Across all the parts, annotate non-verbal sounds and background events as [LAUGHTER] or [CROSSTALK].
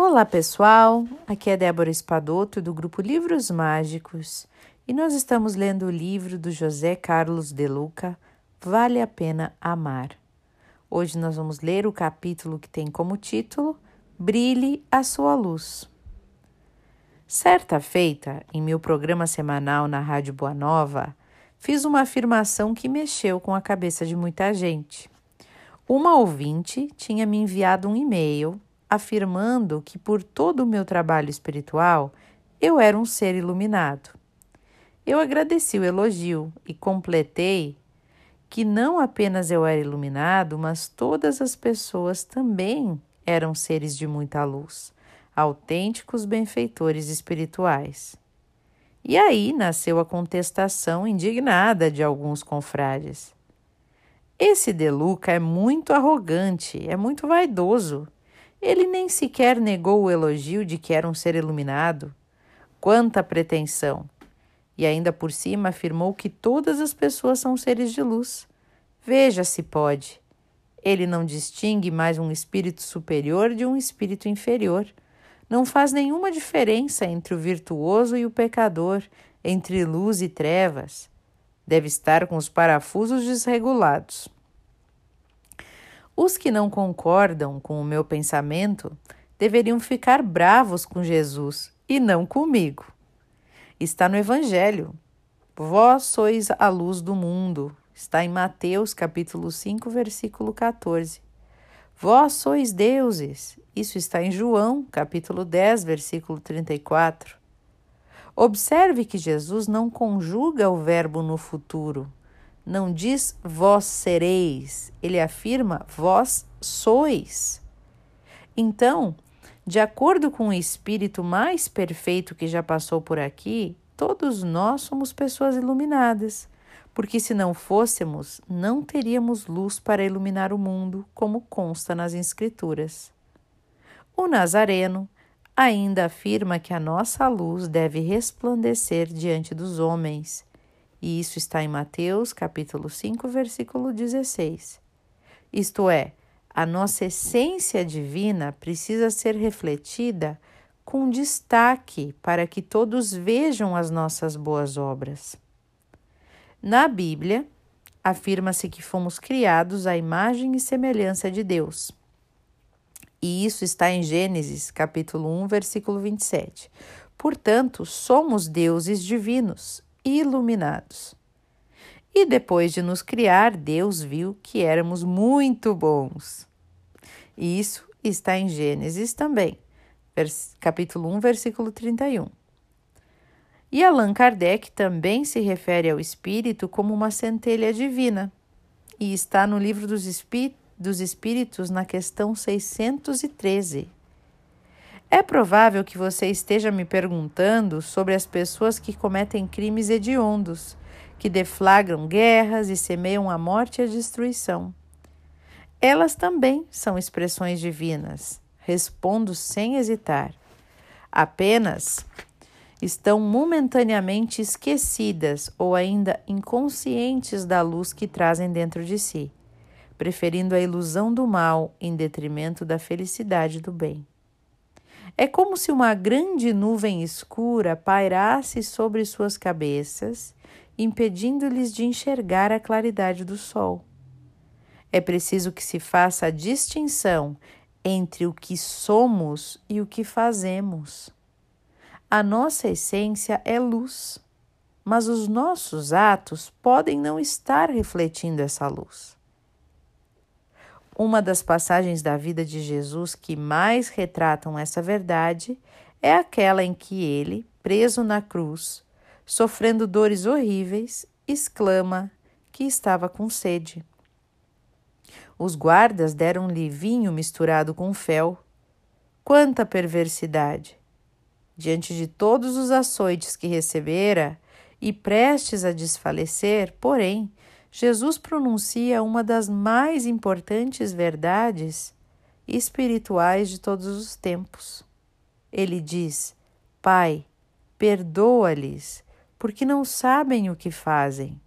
Olá pessoal, aqui é Débora Espadoto do grupo Livros Mágicos e nós estamos lendo o livro do José Carlos de Luca, Vale a Pena Amar. Hoje nós vamos ler o capítulo que tem como título Brilhe a Sua Luz. Certa feita, em meu programa semanal na Rádio Boa Nova, fiz uma afirmação que mexeu com a cabeça de muita gente. Uma ouvinte tinha me enviado um e-mail afirmando que por todo o meu trabalho espiritual eu era um ser iluminado. Eu agradeci o elogio e completei que não apenas eu era iluminado, mas todas as pessoas também eram seres de muita luz, autênticos benfeitores espirituais. E aí nasceu a contestação indignada de alguns confrades. Esse Deluca é muito arrogante, é muito vaidoso ele nem sequer negou o elogio de que era um ser iluminado. Quanta pretensão! E ainda por cima afirmou que todas as pessoas são seres de luz. Veja se pode. Ele não distingue mais um espírito superior de um espírito inferior. Não faz nenhuma diferença entre o virtuoso e o pecador, entre luz e trevas. Deve estar com os parafusos desregulados. Os que não concordam com o meu pensamento deveriam ficar bravos com Jesus e não comigo. Está no Evangelho. Vós sois a luz do mundo. Está em Mateus capítulo 5, versículo 14. Vós sois deuses. Isso está em João, capítulo 10, versículo 34. Observe que Jesus não conjuga o verbo no futuro, não diz vós sereis, ele afirma vós sois. Então, de acordo com o espírito mais perfeito que já passou por aqui, todos nós somos pessoas iluminadas, porque se não fôssemos, não teríamos luz para iluminar o mundo, como consta nas Escrituras. O Nazareno ainda afirma que a nossa luz deve resplandecer diante dos homens e isso está em Mateus, capítulo 5, versículo 16. Isto é, a nossa essência divina precisa ser refletida com destaque para que todos vejam as nossas boas obras. Na Bíblia, afirma-se que fomos criados à imagem e semelhança de Deus. E isso está em Gênesis, capítulo 1, versículo 27. Portanto, somos deuses divinos iluminados. E depois de nos criar, Deus viu que éramos muito bons. Isso está em Gênesis também, capítulo 1, versículo 31. E Allan Kardec também se refere ao espírito como uma centelha divina, e está no livro dos, Espí dos Espíritos, na questão 613. É provável que você esteja me perguntando sobre as pessoas que cometem crimes hediondos, que deflagram guerras e semeiam a morte e a destruição. Elas também são expressões divinas. Respondo sem hesitar. Apenas estão momentaneamente esquecidas ou ainda inconscientes da luz que trazem dentro de si, preferindo a ilusão do mal em detrimento da felicidade do bem. É como se uma grande nuvem escura pairasse sobre suas cabeças, impedindo-lhes de enxergar a claridade do sol. É preciso que se faça a distinção entre o que somos e o que fazemos. A nossa essência é luz, mas os nossos atos podem não estar refletindo essa luz. Uma das passagens da vida de Jesus que mais retratam essa verdade é aquela em que ele, preso na cruz, sofrendo dores horríveis, exclama que estava com sede. Os guardas deram-lhe vinho misturado com fel. Quanta perversidade! Diante de todos os açoites que recebera e prestes a desfalecer, porém, Jesus pronuncia uma das mais importantes verdades espirituais de todos os tempos. Ele diz: Pai, perdoa-lhes, porque não sabem o que fazem.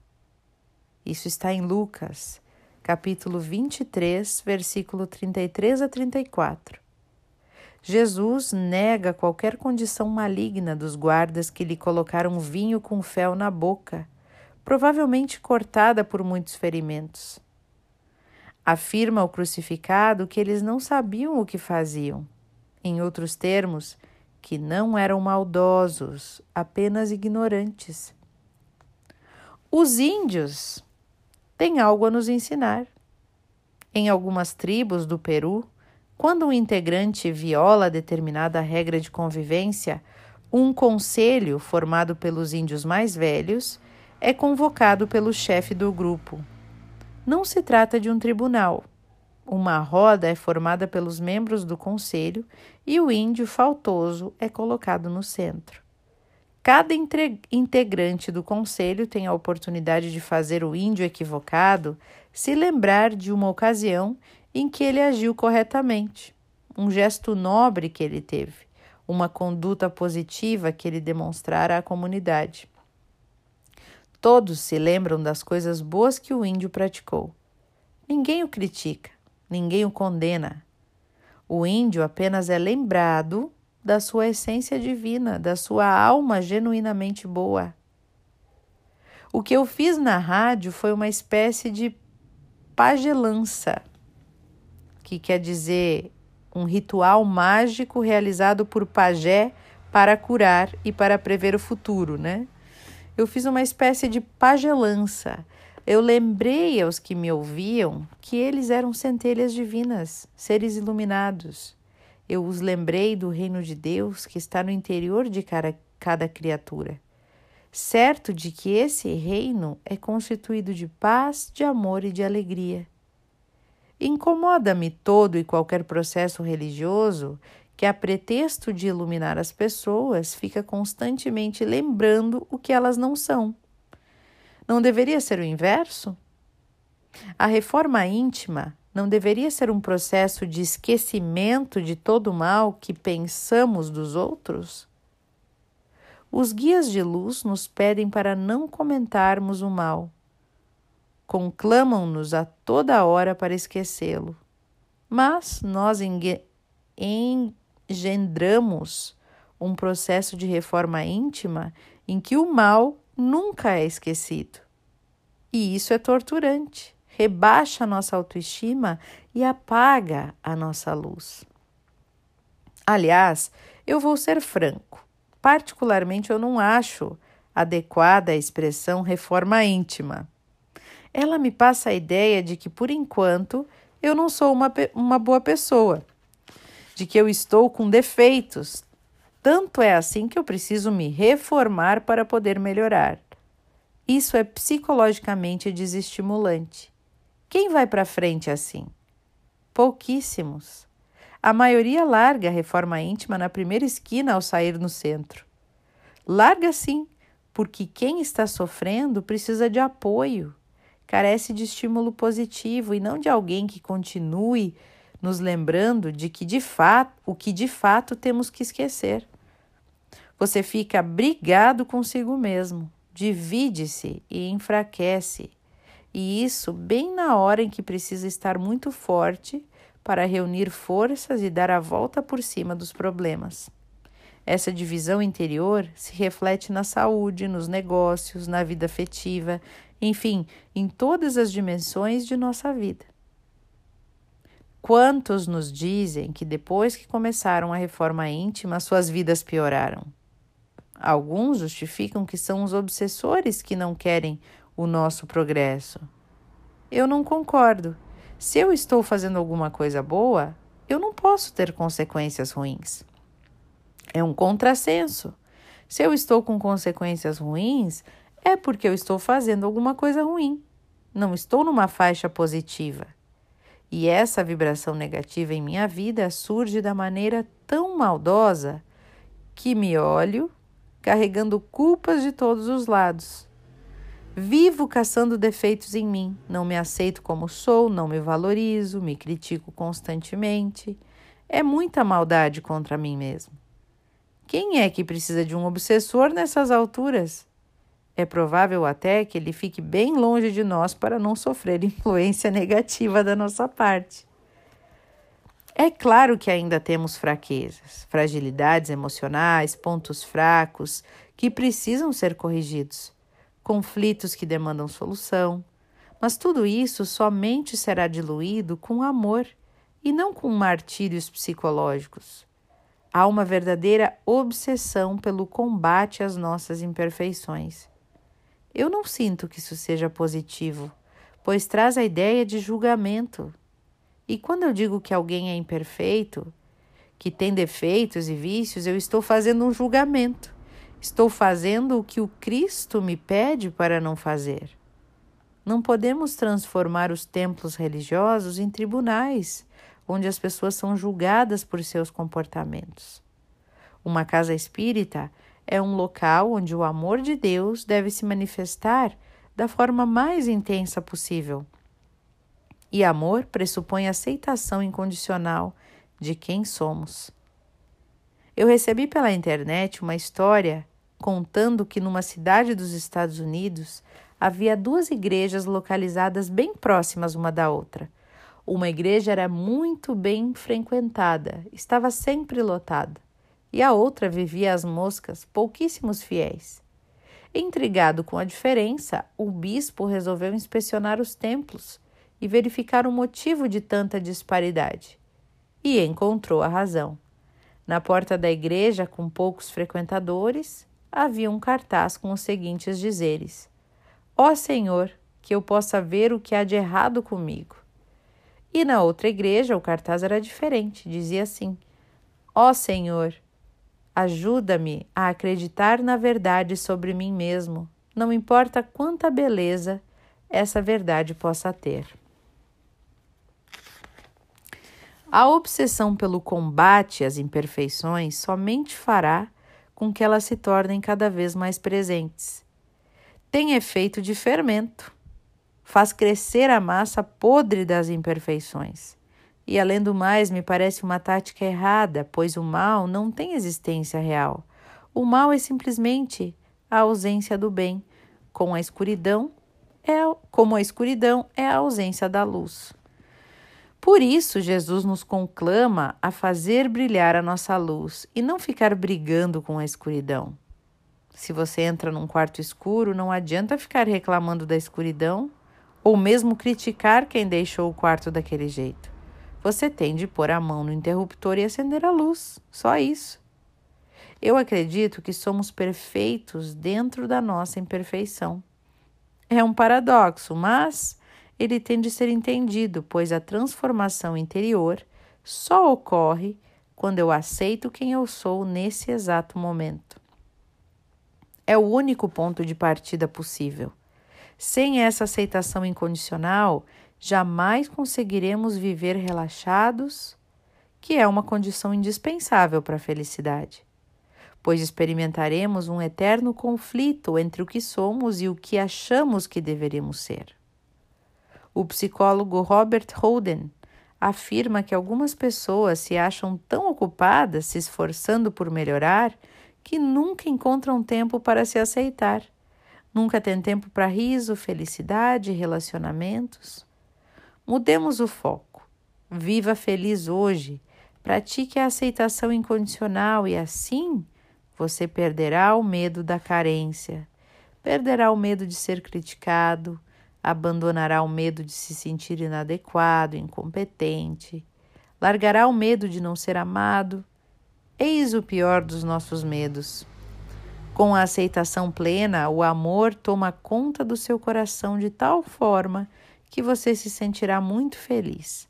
Isso está em Lucas, capítulo 23, versículo 33 a 34. Jesus nega qualquer condição maligna dos guardas que lhe colocaram vinho com fel na boca, provavelmente cortada por muitos ferimentos. Afirma ao crucificado que eles não sabiam o que faziam. Em outros termos, que não eram maldosos, apenas ignorantes. Os índios têm algo a nos ensinar. Em algumas tribos do Peru, quando um integrante viola determinada regra de convivência, um conselho formado pelos índios mais velhos é convocado pelo chefe do grupo. Não se trata de um tribunal. Uma roda é formada pelos membros do conselho e o índio faltoso é colocado no centro. Cada integrante do conselho tem a oportunidade de fazer o índio equivocado se lembrar de uma ocasião em que ele agiu corretamente, um gesto nobre que ele teve, uma conduta positiva que ele demonstrara à comunidade. Todos se lembram das coisas boas que o índio praticou. Ninguém o critica, ninguém o condena. O índio apenas é lembrado da sua essência divina, da sua alma genuinamente boa. O que eu fiz na rádio foi uma espécie de pagelança que quer dizer um ritual mágico realizado por pajé para curar e para prever o futuro, né? Eu fiz uma espécie de pagelança. Eu lembrei aos que me ouviam que eles eram centelhas divinas, seres iluminados. Eu os lembrei do reino de Deus que está no interior de cada, cada criatura, certo de que esse reino é constituído de paz, de amor e de alegria. Incomoda-me todo e qualquer processo religioso que, a pretexto de iluminar as pessoas, fica constantemente lembrando o que elas não são. Não deveria ser o inverso? A reforma íntima não deveria ser um processo de esquecimento de todo o mal que pensamos dos outros? Os guias de luz nos pedem para não comentarmos o mal conclamam-nos a toda hora para esquecê-lo. Mas nós engendramos um processo de reforma íntima em que o mal nunca é esquecido. E isso é torturante, rebaixa a nossa autoestima e apaga a nossa luz. Aliás, eu vou ser franco, particularmente eu não acho adequada a expressão reforma íntima ela me passa a ideia de que, por enquanto, eu não sou uma, uma boa pessoa, de que eu estou com defeitos. Tanto é assim que eu preciso me reformar para poder melhorar. Isso é psicologicamente desestimulante. Quem vai para frente assim? Pouquíssimos. A maioria larga a reforma íntima na primeira esquina ao sair no centro. Larga sim, porque quem está sofrendo precisa de apoio carece de estímulo positivo e não de alguém que continue nos lembrando de que de fato, o que de fato temos que esquecer. Você fica brigado consigo mesmo, divide-se e enfraquece. E isso bem na hora em que precisa estar muito forte para reunir forças e dar a volta por cima dos problemas. Essa divisão interior se reflete na saúde, nos negócios, na vida afetiva, enfim, em todas as dimensões de nossa vida. Quantos nos dizem que depois que começaram a reforma íntima, suas vidas pioraram? Alguns justificam que são os obsessores que não querem o nosso progresso. Eu não concordo. Se eu estou fazendo alguma coisa boa, eu não posso ter consequências ruins. É um contrassenso. Se eu estou com consequências ruins, é porque eu estou fazendo alguma coisa ruim. Não estou numa faixa positiva. E essa vibração negativa em minha vida surge da maneira tão maldosa que me olho carregando culpas de todos os lados. Vivo caçando defeitos em mim, não me aceito como sou, não me valorizo, me critico constantemente. É muita maldade contra mim mesmo. Quem é que precisa de um obsessor nessas alturas? É provável até que ele fique bem longe de nós para não sofrer [LAUGHS] influência negativa da nossa parte. É claro que ainda temos fraquezas, fragilidades emocionais, pontos fracos que precisam ser corrigidos, conflitos que demandam solução, mas tudo isso somente será diluído com amor e não com martírios psicológicos. Há uma verdadeira obsessão pelo combate às nossas imperfeições. Eu não sinto que isso seja positivo, pois traz a ideia de julgamento e quando eu digo que alguém é imperfeito, que tem defeitos e vícios, eu estou fazendo um julgamento. Estou fazendo o que o Cristo me pede para não fazer. Não podemos transformar os templos religiosos em tribunais, onde as pessoas são julgadas por seus comportamentos. Uma casa espírita é um local onde o amor de Deus deve se manifestar da forma mais intensa possível e amor pressupõe aceitação incondicional de quem somos. Eu recebi pela internet uma história contando que numa cidade dos Estados Unidos havia duas igrejas localizadas bem próximas uma da outra. Uma igreja era muito bem frequentada, estava sempre lotada, e a outra vivia às moscas, pouquíssimos fiéis. Intrigado com a diferença, o bispo resolveu inspecionar os templos e verificar o motivo de tanta disparidade. E encontrou a razão. Na porta da igreja, com poucos frequentadores, havia um cartaz com os seguintes dizeres: Ó oh Senhor, que eu possa ver o que há de errado comigo. E na outra igreja o cartaz era diferente, dizia assim: Ó oh Senhor, ajuda-me a acreditar na verdade sobre mim mesmo, não importa quanta beleza essa verdade possa ter. A obsessão pelo combate às imperfeições somente fará com que elas se tornem cada vez mais presentes. Tem efeito de fermento, faz crescer a massa podre das imperfeições. E além do mais, me parece uma tática errada, pois o mal não tem existência real. O mal é simplesmente a ausência do bem, com a escuridão é como a escuridão é a ausência da luz. Por isso, Jesus nos conclama a fazer brilhar a nossa luz e não ficar brigando com a escuridão. Se você entra num quarto escuro, não adianta ficar reclamando da escuridão ou mesmo criticar quem deixou o quarto daquele jeito. Você tem de pôr a mão no interruptor e acender a luz, só isso. Eu acredito que somos perfeitos dentro da nossa imperfeição. É um paradoxo, mas ele tem de ser entendido, pois a transformação interior só ocorre quando eu aceito quem eu sou nesse exato momento. É o único ponto de partida possível. Sem essa aceitação incondicional, jamais conseguiremos viver relaxados, que é uma condição indispensável para a felicidade, pois experimentaremos um eterno conflito entre o que somos e o que achamos que deveríamos ser. O psicólogo Robert Holden afirma que algumas pessoas se acham tão ocupadas se esforçando por melhorar que nunca encontram tempo para se aceitar. Nunca tem tempo para riso, felicidade, relacionamentos. Mudemos o foco. Viva feliz hoje. Pratique a aceitação incondicional e assim você perderá o medo da carência, perderá o medo de ser criticado, abandonará o medo de se sentir inadequado, incompetente, largará o medo de não ser amado. Eis o pior dos nossos medos. Com a aceitação plena, o amor toma conta do seu coração de tal forma que você se sentirá muito feliz.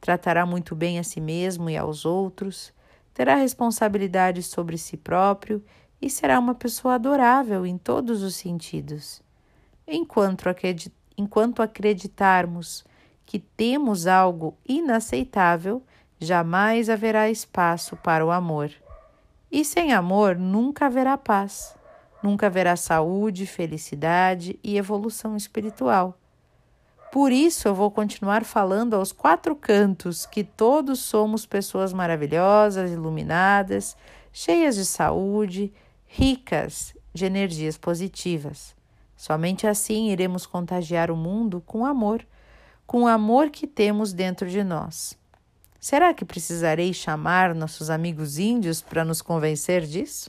Tratará muito bem a si mesmo e aos outros, terá responsabilidade sobre si próprio e será uma pessoa adorável em todos os sentidos. Enquanto acreditarmos que temos algo inaceitável, jamais haverá espaço para o amor. E sem amor nunca haverá paz, nunca haverá saúde, felicidade e evolução espiritual. Por isso eu vou continuar falando aos quatro cantos que todos somos pessoas maravilhosas, iluminadas, cheias de saúde, ricas de energias positivas. Somente assim iremos contagiar o mundo com amor, com o amor que temos dentro de nós. Será que precisarei chamar nossos amigos índios para nos convencer disso?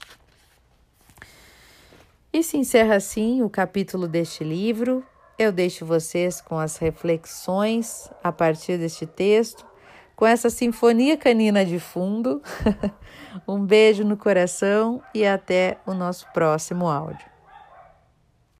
E se encerra assim o capítulo deste livro. Eu deixo vocês com as reflexões a partir deste texto, com essa sinfonia canina de fundo. [LAUGHS] um beijo no coração e até o nosso próximo áudio.